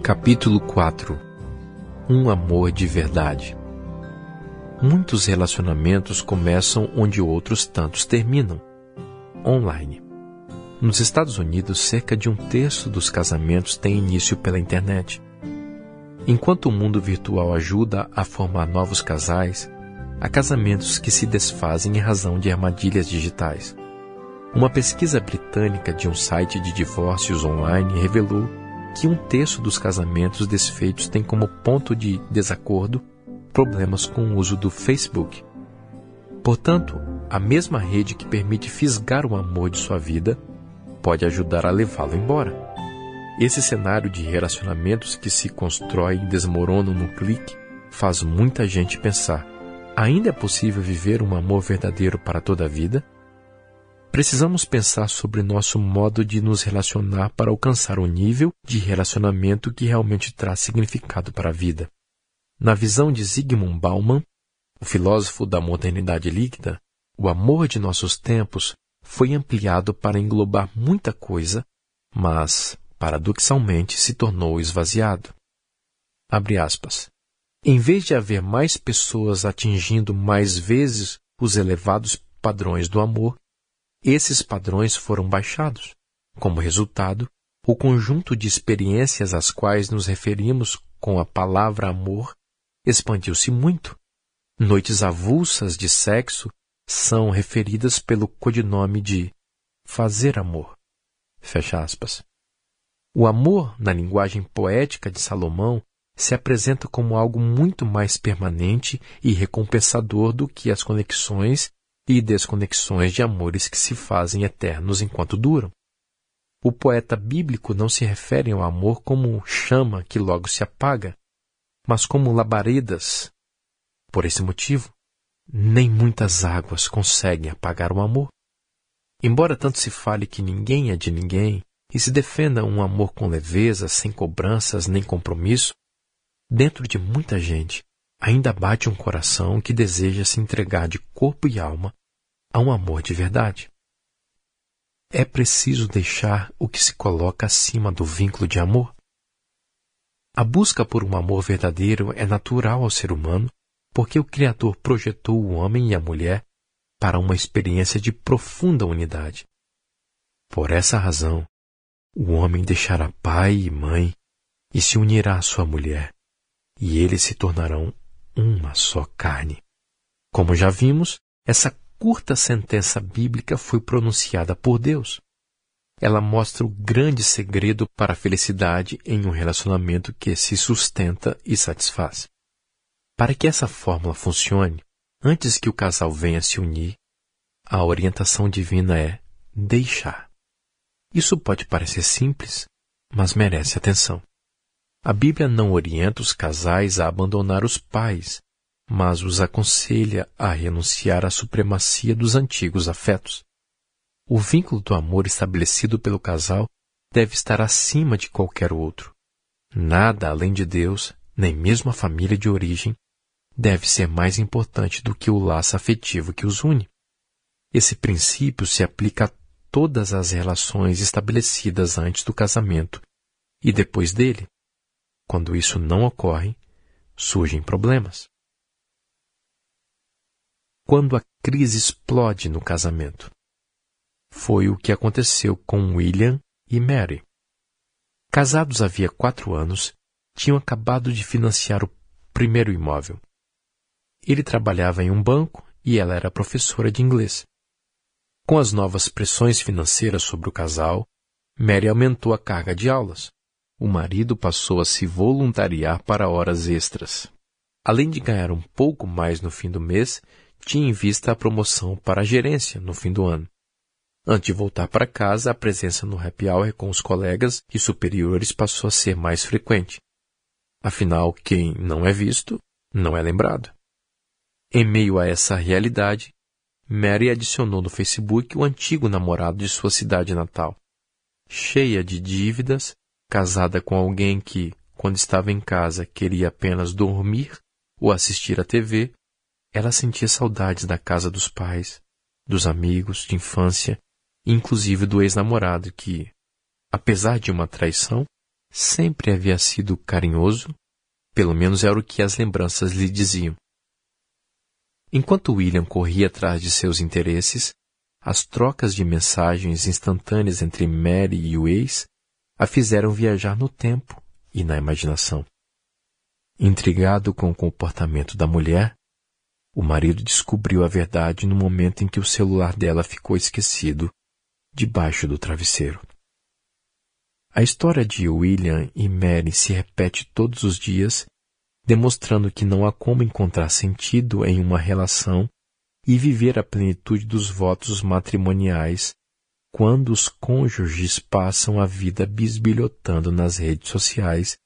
Capítulo 4 Um amor de verdade. Muitos relacionamentos começam onde outros tantos terminam online. Nos Estados Unidos, cerca de um terço dos casamentos tem início pela internet. Enquanto o mundo virtual ajuda a formar novos casais, há casamentos que se desfazem em razão de armadilhas digitais. Uma pesquisa britânica de um site de divórcios online revelou que um terço dos casamentos desfeitos tem como ponto de desacordo problemas com o uso do Facebook. Portanto, a mesma rede que permite fisgar o amor de sua vida pode ajudar a levá-lo embora. Esse cenário de relacionamentos que se constrói e desmoronam no clique faz muita gente pensar: ainda é possível viver um amor verdadeiro para toda a vida? Precisamos pensar sobre nosso modo de nos relacionar para alcançar o nível de relacionamento que realmente traz significado para a vida. Na visão de Zygmunt Bauman, o filósofo da modernidade líquida, o amor de nossos tempos foi ampliado para englobar muita coisa, mas, paradoxalmente, se tornou esvaziado. Abre aspas. Em vez de haver mais pessoas atingindo mais vezes os elevados padrões do amor, esses padrões foram baixados. Como resultado, o conjunto de experiências às quais nos referimos com a palavra amor expandiu-se muito. Noites avulsas de sexo são referidas pelo codinome de fazer amor. Fecha aspas. O amor, na linguagem poética de Salomão, se apresenta como algo muito mais permanente e recompensador do que as conexões e desconexões de amores que se fazem eternos enquanto duram. O poeta bíblico não se refere ao amor como chama que logo se apaga, mas como labaredas. Por esse motivo, nem muitas águas conseguem apagar o amor. Embora tanto se fale que ninguém é de ninguém e se defenda um amor com leveza, sem cobranças nem compromisso, dentro de muita gente ainda bate um coração que deseja se entregar de corpo e alma a um amor de verdade. É preciso deixar o que se coloca acima do vínculo de amor. A busca por um amor verdadeiro é natural ao ser humano, porque o Criador projetou o homem e a mulher para uma experiência de profunda unidade. Por essa razão, o homem deixará pai e mãe e se unirá à sua mulher, e eles se tornarão uma só carne. Como já vimos, essa curta sentença bíblica foi pronunciada por Deus. Ela mostra o grande segredo para a felicidade em um relacionamento que se sustenta e satisfaz. Para que essa fórmula funcione, antes que o casal venha se unir, a orientação divina é deixar. Isso pode parecer simples, mas merece atenção. A Bíblia não orienta os casais a abandonar os pais, mas os aconselha a renunciar à supremacia dos antigos afetos. O vínculo do amor estabelecido pelo casal deve estar acima de qualquer outro. Nada além de Deus, nem mesmo a família de origem, deve ser mais importante do que o laço afetivo que os une. Esse princípio se aplica a todas as relações estabelecidas antes do casamento e depois dele. Quando isso não ocorre, surgem problemas. Quando a crise explode no casamento. Foi o que aconteceu com William e Mary. Casados havia quatro anos, tinham acabado de financiar o primeiro imóvel. Ele trabalhava em um banco e ela era professora de inglês. Com as novas pressões financeiras sobre o casal, Mary aumentou a carga de aulas o marido passou a se voluntariar para horas extras. Além de ganhar um pouco mais no fim do mês, tinha em vista a promoção para a gerência no fim do ano. Antes de voltar para casa, a presença no happy hour com os colegas e superiores passou a ser mais frequente. Afinal, quem não é visto, não é lembrado. Em meio a essa realidade, Mary adicionou no Facebook o antigo namorado de sua cidade natal. Cheia de dívidas, casada com alguém que, quando estava em casa, queria apenas dormir ou assistir à TV, ela sentia saudades da casa dos pais, dos amigos de infância, inclusive do ex-namorado que, apesar de uma traição, sempre havia sido carinhoso, pelo menos era o que as lembranças lhe diziam. Enquanto William corria atrás de seus interesses, as trocas de mensagens instantâneas entre Mary e o ex a fizeram viajar no tempo e na imaginação. Intrigado com o comportamento da mulher, o marido descobriu a verdade no momento em que o celular dela ficou esquecido debaixo do travesseiro. A história de William e Mary se repete todos os dias, demonstrando que não há como encontrar sentido em uma relação e viver a plenitude dos votos matrimoniais quando os cônjuges passam a vida bisbilhotando nas redes sociais,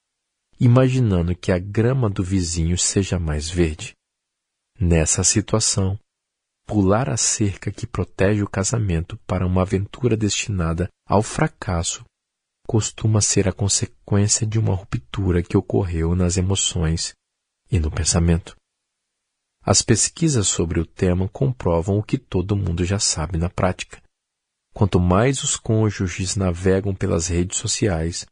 imaginando que a grama do vizinho seja mais verde. Nessa situação, pular a cerca que protege o casamento para uma aventura destinada ao fracasso costuma ser a consequência de uma ruptura que ocorreu nas emoções e no pensamento. As pesquisas sobre o tema comprovam o que todo mundo já sabe na prática. Quanto mais os cônjuges navegam pelas redes sociais,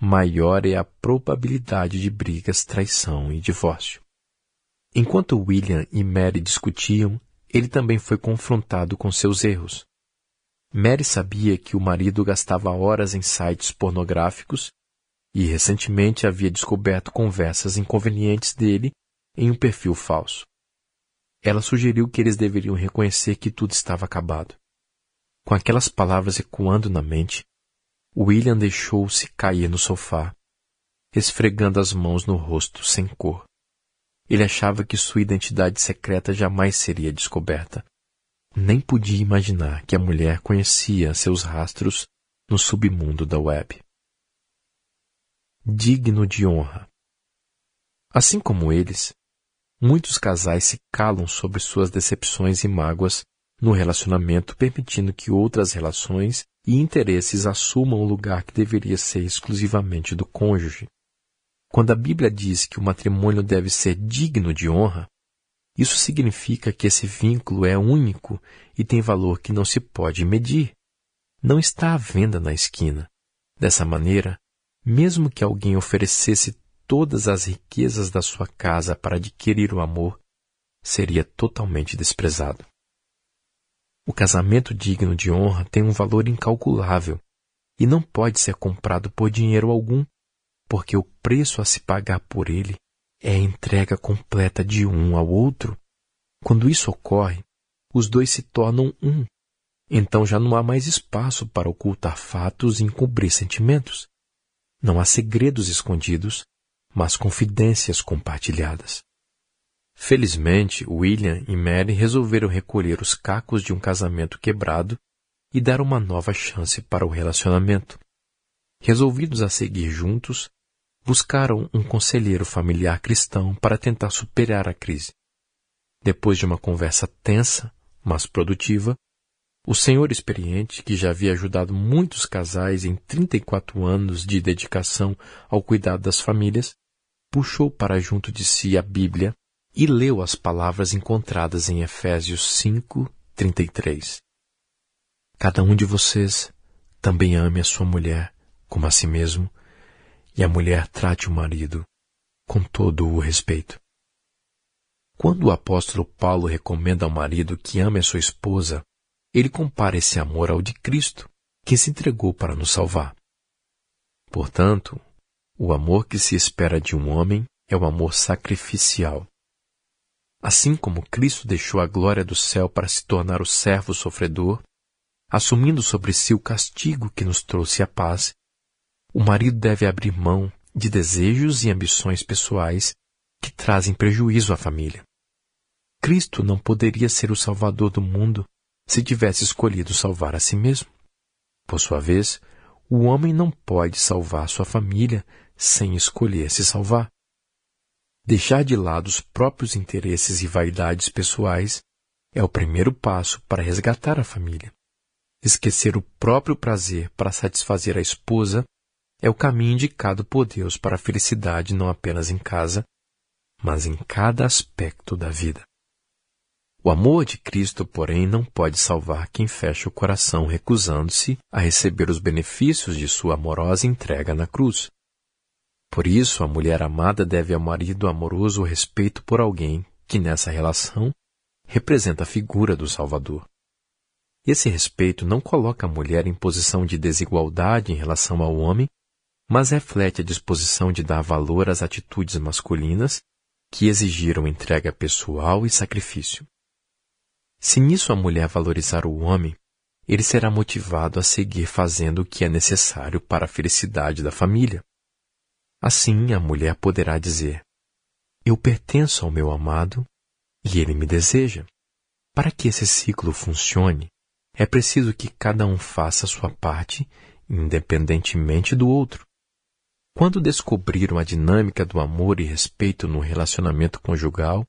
maior é a probabilidade de brigas, traição e divórcio. Enquanto William e Mary discutiam, ele também foi confrontado com seus erros. Mary sabia que o marido gastava horas em sites pornográficos e recentemente havia descoberto conversas inconvenientes dele em um perfil falso. Ela sugeriu que eles deveriam reconhecer que tudo estava acabado. Com aquelas palavras ecoando na mente, William deixou-se cair no sofá, esfregando as mãos no rosto sem cor. Ele achava que sua identidade secreta jamais seria descoberta. Nem podia imaginar que a mulher conhecia seus rastros no submundo da web. Digno de honra. Assim como eles, Muitos casais se calam sobre suas decepções e mágoas no relacionamento, permitindo que outras relações e interesses assumam o lugar que deveria ser exclusivamente do cônjuge. Quando a Bíblia diz que o matrimônio deve ser digno de honra, isso significa que esse vínculo é único e tem valor que não se pode medir. Não está à venda na esquina. Dessa maneira, mesmo que alguém oferecesse todas as riquezas da sua casa para adquirir o amor, seria totalmente desprezado. O casamento digno de honra tem um valor incalculável e não pode ser comprado por dinheiro algum, porque o preço a se pagar por ele é a entrega completa de um ao outro. Quando isso ocorre, os dois se tornam um. Então já não há mais espaço para ocultar fatos e encobrir sentimentos. Não há segredos escondidos, mas confidências compartilhadas. Felizmente, William e Mary resolveram recolher os cacos de um casamento quebrado e dar uma nova chance para o relacionamento. Resolvidos a seguir juntos, buscaram um conselheiro familiar cristão para tentar superar a crise. Depois de uma conversa tensa, mas produtiva, o senhor experiente, que já havia ajudado muitos casais em 34 anos de dedicação ao cuidado das famílias, puxou para junto de si a Bíblia e leu as palavras encontradas em Efésios 5, 33. Cada um de vocês também ame a sua mulher como a si mesmo, e a mulher trate o marido com todo o respeito. Quando o apóstolo Paulo recomenda ao marido que ame a sua esposa, ele compara esse amor ao de Cristo, que se entregou para nos salvar. Portanto, o amor que se espera de um homem é o amor sacrificial. Assim como Cristo deixou a glória do céu para se tornar o servo sofredor, assumindo sobre si o castigo que nos trouxe a paz, o marido deve abrir mão de desejos e ambições pessoais que trazem prejuízo à família. Cristo não poderia ser o Salvador do mundo se tivesse escolhido salvar a si mesmo. Por sua vez, o homem não pode salvar sua família sem escolher se salvar. Deixar de lado os próprios interesses e vaidades pessoais é o primeiro passo para resgatar a família. Esquecer o próprio prazer para satisfazer a esposa é o caminho indicado por Deus para a felicidade não apenas em casa, mas em cada aspecto da vida. O amor de Cristo, porém, não pode salvar quem fecha o coração recusando-se a receber os benefícios de sua amorosa entrega na cruz. Por isso, a mulher amada deve ao marido amoroso o respeito por alguém que nessa relação representa a figura do Salvador. Esse respeito não coloca a mulher em posição de desigualdade em relação ao homem, mas reflete a disposição de dar valor às atitudes masculinas que exigiram entrega pessoal e sacrifício. Se nisso a mulher valorizar o homem, ele será motivado a seguir fazendo o que é necessário para a felicidade da família. Assim, a mulher poderá dizer: Eu pertenço ao meu amado e ele me deseja. Para que esse ciclo funcione, é preciso que cada um faça sua parte, independentemente do outro. Quando descobriram a dinâmica do amor e respeito no relacionamento conjugal,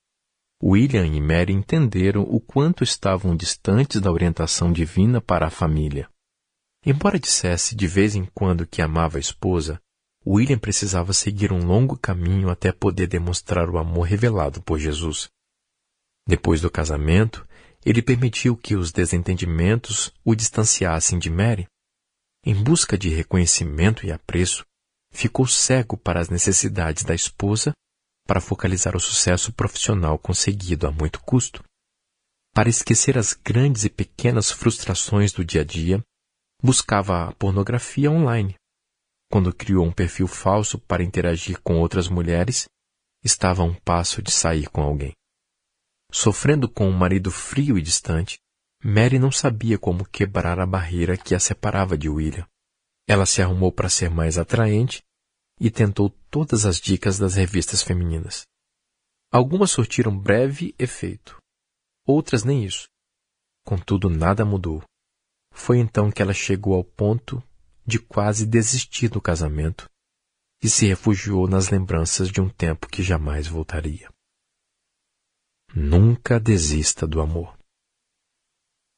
William e Mary entenderam o quanto estavam distantes da orientação divina para a família. Embora dissesse de vez em quando que amava a esposa, William precisava seguir um longo caminho até poder demonstrar o amor revelado por Jesus. Depois do casamento, ele permitiu que os desentendimentos o distanciassem de Mary. Em busca de reconhecimento e apreço, ficou cego para as necessidades da esposa para focalizar o sucesso profissional conseguido a muito custo. Para esquecer as grandes e pequenas frustrações do dia a dia, buscava a pornografia online. Quando criou um perfil falso para interagir com outras mulheres, estava a um passo de sair com alguém. Sofrendo com um marido frio e distante, Mary não sabia como quebrar a barreira que a separava de William. Ela se arrumou para ser mais atraente e tentou todas as dicas das revistas femininas. Algumas surtiram breve efeito, outras nem isso. Contudo, nada mudou. Foi então que ela chegou ao ponto de quase desistir do casamento e se refugiou nas lembranças de um tempo que jamais voltaria. Nunca desista do amor.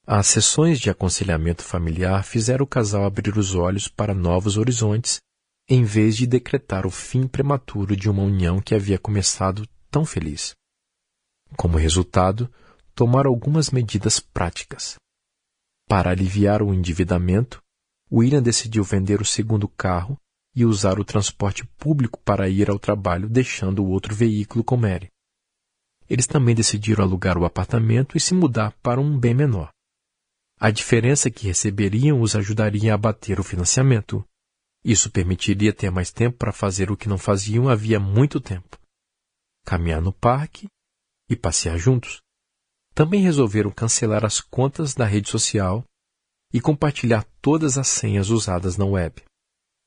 As sessões de aconselhamento familiar fizeram o casal abrir os olhos para novos horizontes, em vez de decretar o fim prematuro de uma união que havia começado tão feliz. Como resultado, tomaram algumas medidas práticas. Para aliviar o endividamento, William decidiu vender o segundo carro e usar o transporte público para ir ao trabalho, deixando o outro veículo com Mary eles também decidiram alugar o apartamento e se mudar para um bem menor. A diferença que receberiam os ajudaria a abater o financiamento. Isso permitiria ter mais tempo para fazer o que não faziam havia muito tempo: caminhar no parque e passear juntos. Também resolveram cancelar as contas da rede social e compartilhar todas as senhas usadas na web.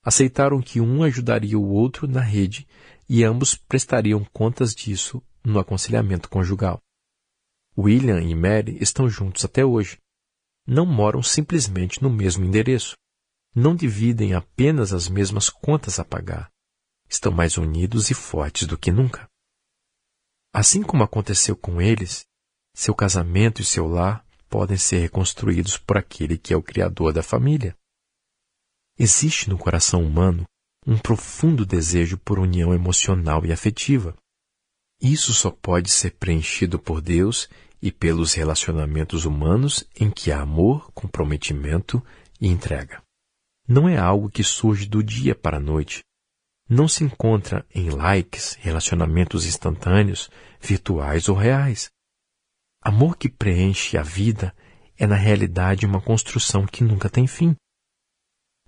Aceitaram que um ajudaria o outro na rede e ambos prestariam contas disso no aconselhamento conjugal. William e Mary estão juntos até hoje. Não moram simplesmente no mesmo endereço. Não dividem apenas as mesmas contas a pagar. Estão mais unidos e fortes do que nunca. Assim como aconteceu com eles, seu casamento e seu lar podem ser reconstruídos por aquele que é o Criador da família. Existe no coração humano um profundo desejo por união emocional e afetiva. Isso só pode ser preenchido por Deus e pelos relacionamentos humanos em que há amor, comprometimento e entrega. Não é algo que surge do dia para a noite. Não se encontra em likes, relacionamentos instantâneos, virtuais ou reais. Amor que preenche a vida é na realidade uma construção que nunca tem fim.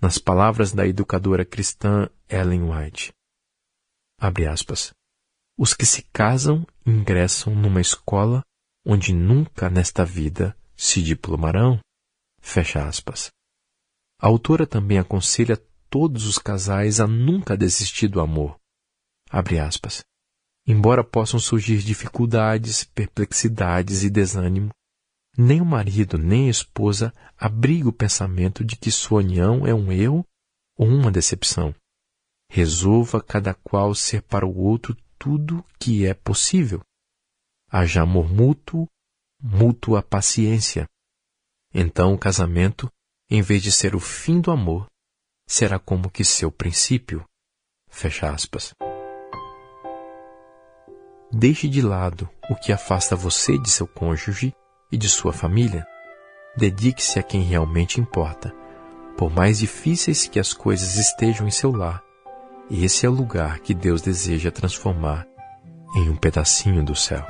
Nas palavras da educadora cristã Ellen White, abre aspas, os que se casam ingressam numa escola onde nunca nesta vida se diplomarão. Fecha aspas. A autora também aconselha todos os casais a nunca desistir do amor. Abre aspas. Embora possam surgir dificuldades, perplexidades e desânimo, nem o marido nem a esposa abriga o pensamento de que sua união é um erro ou uma decepção. Resolva cada qual ser para o outro tudo que é possível. Haja amor mútuo, mútua paciência. Então o casamento, em vez de ser o fim do amor, será como que seu princípio. Fecha aspas. Deixe de lado o que afasta você de seu cônjuge e de sua família. Dedique-se a quem realmente importa. Por mais difíceis que as coisas estejam em seu lar, esse é o lugar que Deus deseja transformar em um pedacinho do céu.